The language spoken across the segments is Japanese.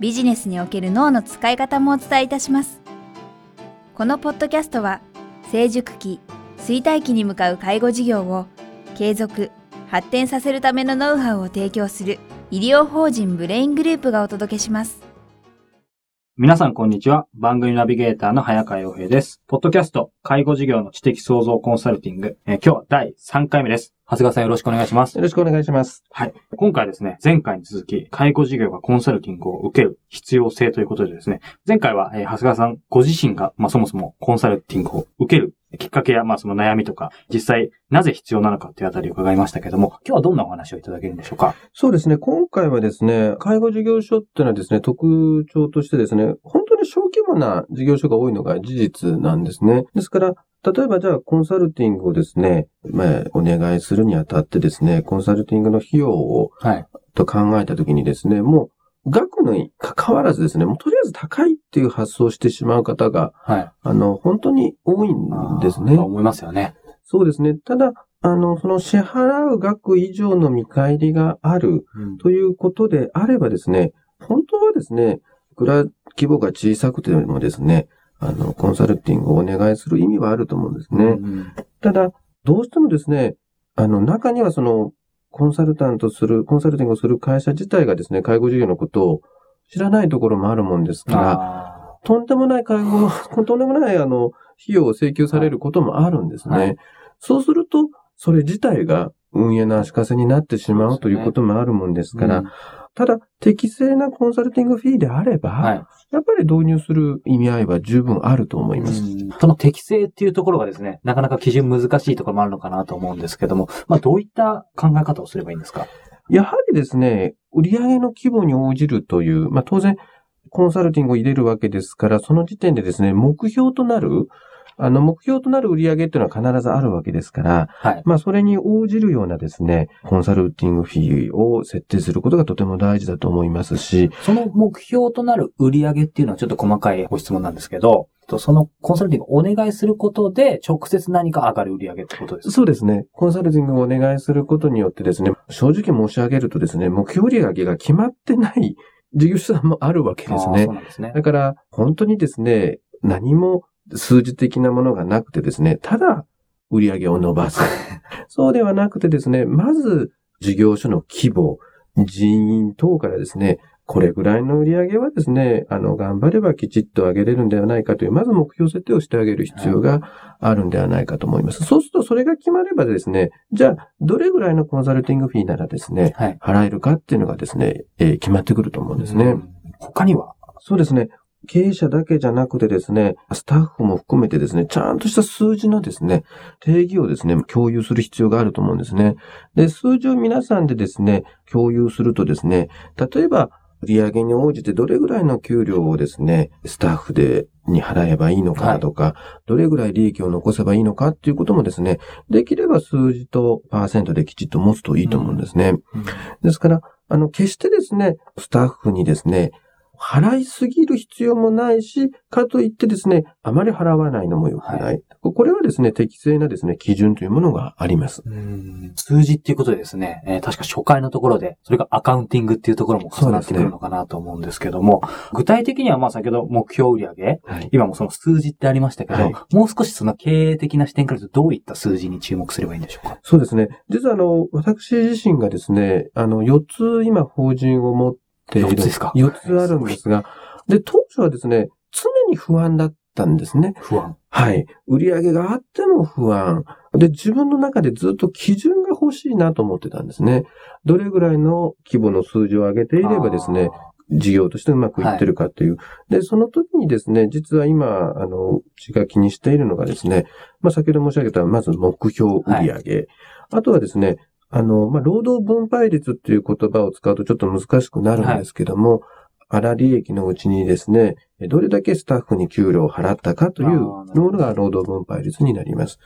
ビジネスにおける脳の使い方もお伝えいたします。このポッドキャストは成熟期、衰退期に向かう介護事業を継続、発展させるためのノウハウを提供する医療法人ブレイングループがお届けします。皆さんこんにちは。番組ナビゲーターの早川洋平です。ポッドキャスト、介護事業の知的創造コンサルティング、え、今日は第3回目です。長谷川さんよろしくお願いします。よろしくお願いします。はい。今回ですね、前回に続き、介護事業がコンサルティングを受ける必要性ということでですね、前回は、えー、長谷川さんご自身が、まあ、そもそもコンサルティングを受けるきっかけや、まあその悩みとか、実際なぜ必要なのかっていうあたりを伺いましたけども、今日はどんなお話をいただけるんでしょうか？そうですね。今回はですね、介護事業所っていうのはですね、特徴としてですね、本当に小規模な事業所が多いのが事実なんですね。ですから、例えばじゃあコンサルティングをですね、まあ、お願いするにあたってですね、コンサルティングの費用を、はい、と考えたときにですね、もう額に関わらずですね、もうとりあえず高いっていう発想をしてしまう方が、はい、あの、本当に多いんですね。思いますよね。そうですね。ただ、あの、その支払う額以上の見返りがあるということであればですね、うん、本当はですね、いくら規模が小さくてもですね、あの、コンサルティングをお願いする意味はあると思うんですね。うん、ただ、どうしてもですね、あの、中にはその、コンサルタントする、コンサルティングをする会社自体がですね、介護事業のことを知らないところもあるもんですから、とんでもない介護、とんでもないあの、費用を請求されることもあるんですね。はい、そうすると、それ自体が運営の足かせになってしまうということもあるもんですから、うんただ、適正なコンサルティングフィーであれば、はい、やっぱり導入する意味合いは十分あると思います。その適正っていうところがですね、なかなか基準難しいところもあるのかなと思うんですけども、まあ、どういった考え方をすればいいんですか？やはりですね、売上の規模に応じるという、まあ、当然、コンサルティングを入れるわけですから、その時点でですね、目標となる、あの、目標となる売上っていうのは必ずあるわけですから、はい。まあ、それに応じるようなですね、コンサルティングフィーを設定することがとても大事だと思いますし、その目標となる売上っていうのはちょっと細かいご質問なんですけど、そのコンサルティングをお願いすることで、直接何か上がる売り上げってことですか？そうですね。コンサルティングをお願いすることによってですね、正直申し上げるとですね、目標売上が決まってない事業者さんもあるわけですね。そうなんですね。だから、本当にですね、何も数字的なものがなくてですね、ただ売り上げを伸ばす。そうではなくてですね、まず事業所の規模、人員等からですね、これぐらいの売り上げはですね、あの、頑張ればきちっと上げれるんではないかという、まず目標設定をしてあげる必要があるんではないかと思います。そうすると、それが決まればですね、じゃあ、どれぐらいのコンサルティングフィーならですね、はい、払えるかっていうのがですね、えー、決まってくると思うんですね。他には？そうですね。経営者だけじゃなくてですね、スタッフも含めてですね、ちゃんとした数字のですね、定義をですね、共有する必要があると思うんですね。で、数字を皆さんでですね、共有するとですね、例えば、売上に応じてどれぐらいの給料をですね、スタッフで、に払えばいいのかとか、はい、どれぐらい利益を残せばいいのかっていうこともですね、できれば数字とパーセントできちっと持つといいと思うんですね。うんうん、ですから、あの、決してですね、スタッフにですね、払いすぎる必要もないし、かといってですね、あまり払わないのも良くない。はい、これはですね、適正なですね、基準というものがあります。数字っていうことでですね、えー、確か初回のところで、それがアカウンティングっていうところも重なってくるのかなと思うんですけども、ね、具体的にはまあ先ほど目標売上、はい、今もその数字ってありましたけど、はい、もう少しその経営的な視点からどういった数字に注目すればいいんでしょうか？そうですね。実はあの、私自身がですね、あの、4つ今法人を持ってっている。4つですか ?4 つあるんですが、で、当初はですね、常に不安だったんですね。不安はい。売上があっても不安。で、自分の中でずっと基準が欲しいなと思ってたんですね。どれぐらいの規模の数字を上げていればですね、事業としてうまくいってるかという。はい、で、その時にですね、実は今、あの、うちが気にしているのがですね、まあ、先ほど申し上げた、まず目標売上、はい、あとはですね、あの、まあ、労働分配率っていう言葉を使うとちょっと難しくなるんですけども、はい、粗利益のうちにですね、どれだけスタッフに給料を払ったかというものが労働分配率になります。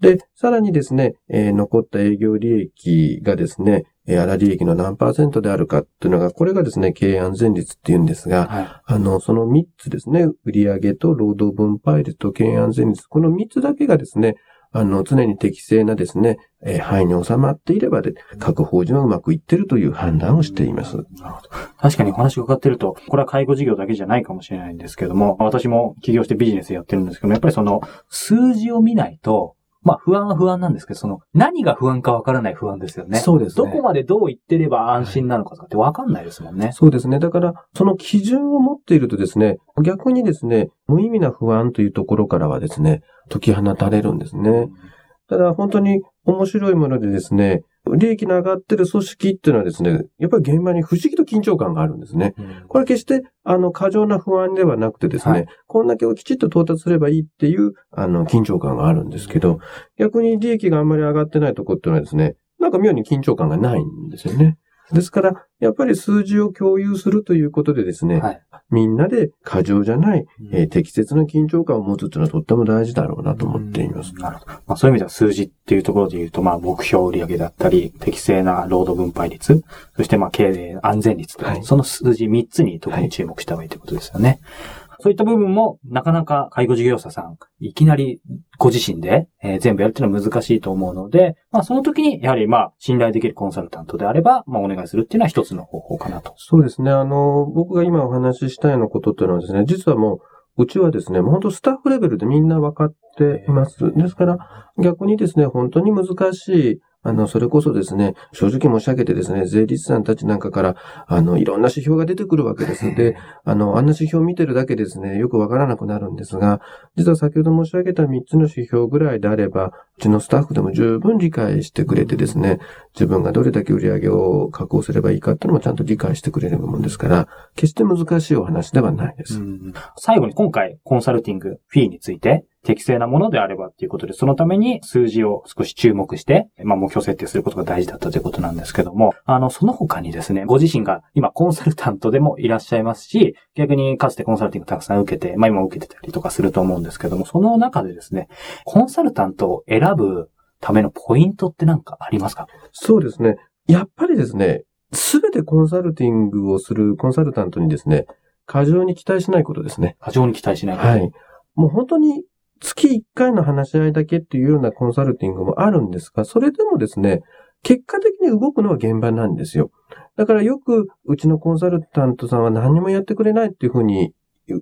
で、さらにですね、えー残った営業利益がですね、えー粗利益の何パーセントであるかっていうのが、これがですね、経営安全率っていうんですが、はい。あの、その3つですね、売上と労働分配率と経営安全率、この3つだけがですね、あの、常に適正なですね、えー範囲に収まっていればで、各法人はうまくいってるという判断をしています。確かにお話伺ってると、これは介護事業だけじゃないかもしれないんですけども、私も起業してビジネスやってるんですけども、やっぱりその数字を見ないと、まあ不安は不安なんですけど、その何が不安かわからない不安ですよね。そうですね。どこまでどう言ってれば安心なのかとかってわかんないですもんね。そうですね。だから、その基準を持っているとですね、逆にですね、無意味な不安というところからはですね、解き放たれるんですね。ただ、本当に面白いものでですね、利益の上がってる組織っていうのはですね、やっぱり現場に不思議と緊張感があるんですね。うんこれ決して、あの、過剰な不安ではなくてですね、はいこんだけをきちっと到達すればいいっていう、あの、緊張感があるんですけど、逆に利益があんまり上がってないとこっていうのはですね、なんか妙に緊張感がないんですよね。ですから、やっぱり数字を共有するということでですね、はい。みんなで過剰じゃない、えー適切な緊張感を持つというのはとっても大事だろうなと思っています。なるほど。まあ、そういう意味では数字っていうところで言うと、まあ、目標売上だったり、適正な労働分配率、そしてまあ、経営安全率と、はいその数字3つに特に注目した方がいいということですよね。そういった部分も、なかなか介護事業者さん、いきなりご自身で、え全部やるっていうのは難しいと思うので、まあ、その時に、やはりまあ、信頼できるコンサルタントであれば、まあ、お願いするっていうのは一つの方法かなと。そうですね。あの、僕が今お話ししたようなことっていうのはですね、実はもう、うちはですね、もう本当スタッフレベルでみんな分かっています。ですから、逆にですね、本当に難しい、あの、それこそですね、正直申し上げてですね、税理士さんたちなんかから、あの、いろんな指標が出てくるわけです。で、あの、あんな指標を見てるだけですね、よくわからなくなるんですが、実は先ほど申し上げた3つの指標ぐらいであれば、うちのスタッフでも十分理解してくれてですね、自分がどれだけ売り上げを確保すればいいかっていうのもちゃんと理解してくれるもんですから、決して難しいお話ではないです。うん最後に今回、コンサルティングフィーについて、適正なものであればっていうことで、そのために数字を少し注目して、まあ目標設定することが大事だったということなんですけども、あの、その他にですね、ご自身が今コンサルタントでもいらっしゃいますし、逆にかつてコンサルティングたくさん受けて、まあ今受けてたりとかすると思うんですけども、その中でですね、コンサルタントを選ぶためのポイントってなんかありますか？そうですね。やっぱりですね、すべてコンサルティングをするコンサルタントにですね、過剰に期待しないことですね。過剰に期待しないこと。はい。もう本当に月1回の話し合いだけっていうようなコンサルティングもあるんですが、それでもですね、結果的に動くのは現場なんですよ。だからよくうちのコンサルタントさんは何もやってくれないっていうふうに、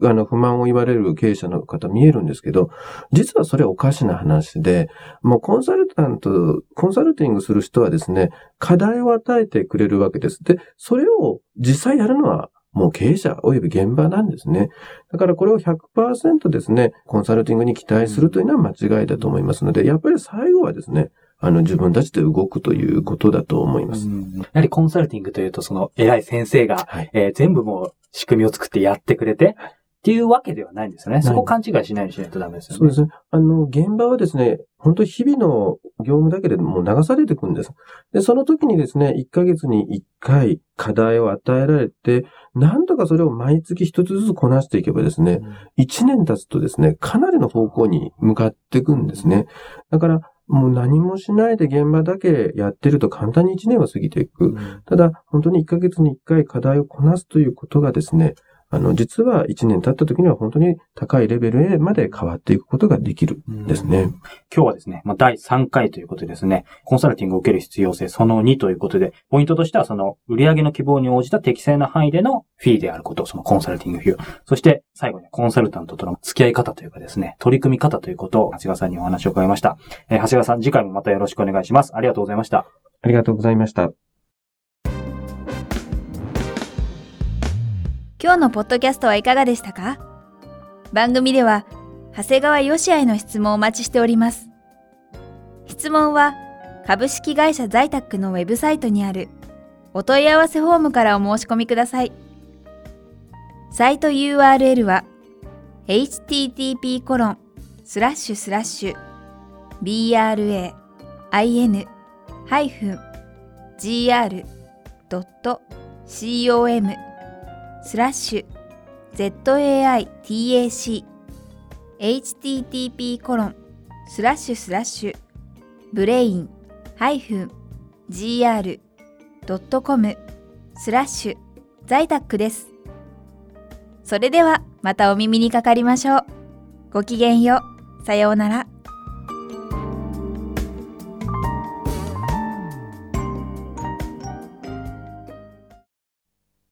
あの、不満を言われる経営者の方見えるんですけど、実はそれおかしな話で、もうコンサルタント、コンサルティングする人はですね、課題を与えてくれるわけです。で、それを実際やるのはもう経営者及び現場なんですね。だからこれを100%ですね、コンサルティングに期待するというのは間違いだと思いますので、やっぱり最後はですね、あの自分たちで動くということだと思います。うんやはりコンサルティングというと、その偉い先生が、はい。えー全部もう仕組みを作ってやってくれて、っていうわけではないんですよね。いそこ勘違いしないようにしないとダメですよね。そうですね。あの、現場はですね、本当に日々の業務だけでもう流されていくんです。で、その時にですね、1ヶ月に1回課題を与えられて、なんとかそれを毎月一つずつこなしていけばですね、1年経つとですね、かなりの方向に向かっていくんですね。だから、もう何もしないで現場だけやってると簡単に1年は過ぎていく。うんただ、本当に1ヶ月に1回課題をこなすということがですね、あの、実は1年経った時には本当に高いレベルへまで変わっていくことができるんですね。今日はですね、まあ、第3回ということでですね、コンサルティングを受ける必要性その2ということで、ポイントとしてはその売上の希望に応じた適正な範囲でのフィーであること、そのコンサルティングフィー。そして最後にコンサルタントとの付き合い方というかですね、取り組み方ということを長谷川さんにお話を伺いました。えー長谷川さん、次回もまたよろしくお願いします。ありがとうございました。ありがとうございました。今日のポッドキャストはいかがでしたか？番組では長谷川よしあへの質問をお待ちしております。質問は株式会社在宅のウェブサイトにあるお問い合わせフォームからお申し込みください。サイト URL は http コロンスラッシュスラッシュ brain-gr.com スラッシュ ZAITAC http コロンスラッシュスラッシュブレインハイフン gr.com スラッシュ在宅です。それではまたお耳にかかりましょう。ごきげんよう。さようなら。